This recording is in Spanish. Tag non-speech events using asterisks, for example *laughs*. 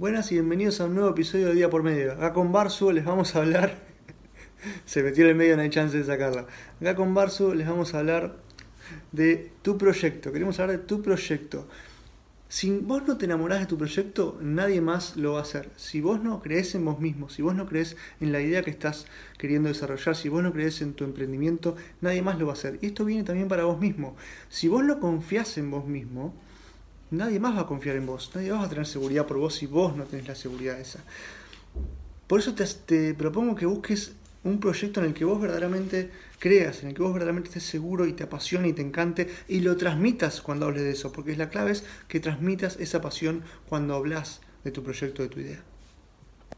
Buenas y bienvenidos a un nuevo episodio de Día por Medio. Acá con Barsu les vamos a hablar. *laughs* Se metió en el medio, no hay chance de sacarla. Acá con Barsu les vamos a hablar de tu proyecto. Queremos hablar de tu proyecto. Si vos no te enamorás de tu proyecto, nadie más lo va a hacer. Si vos no crees en vos mismo, si vos no crees en la idea que estás queriendo desarrollar, si vos no crees en tu emprendimiento, nadie más lo va a hacer. Y esto viene también para vos mismo. Si vos no confías en vos mismo, nadie más va a confiar en vos, nadie va a tener seguridad por vos si vos no tenés la seguridad esa. Por eso te, propongo que busques un proyecto en el que vos verdaderamente creas, en el que vos verdaderamente estés seguro y te apasione y te encante y lo transmitas cuando hables de eso, porque la clave es que transmitas esa pasión cuando hablas de tu proyecto, de tu idea.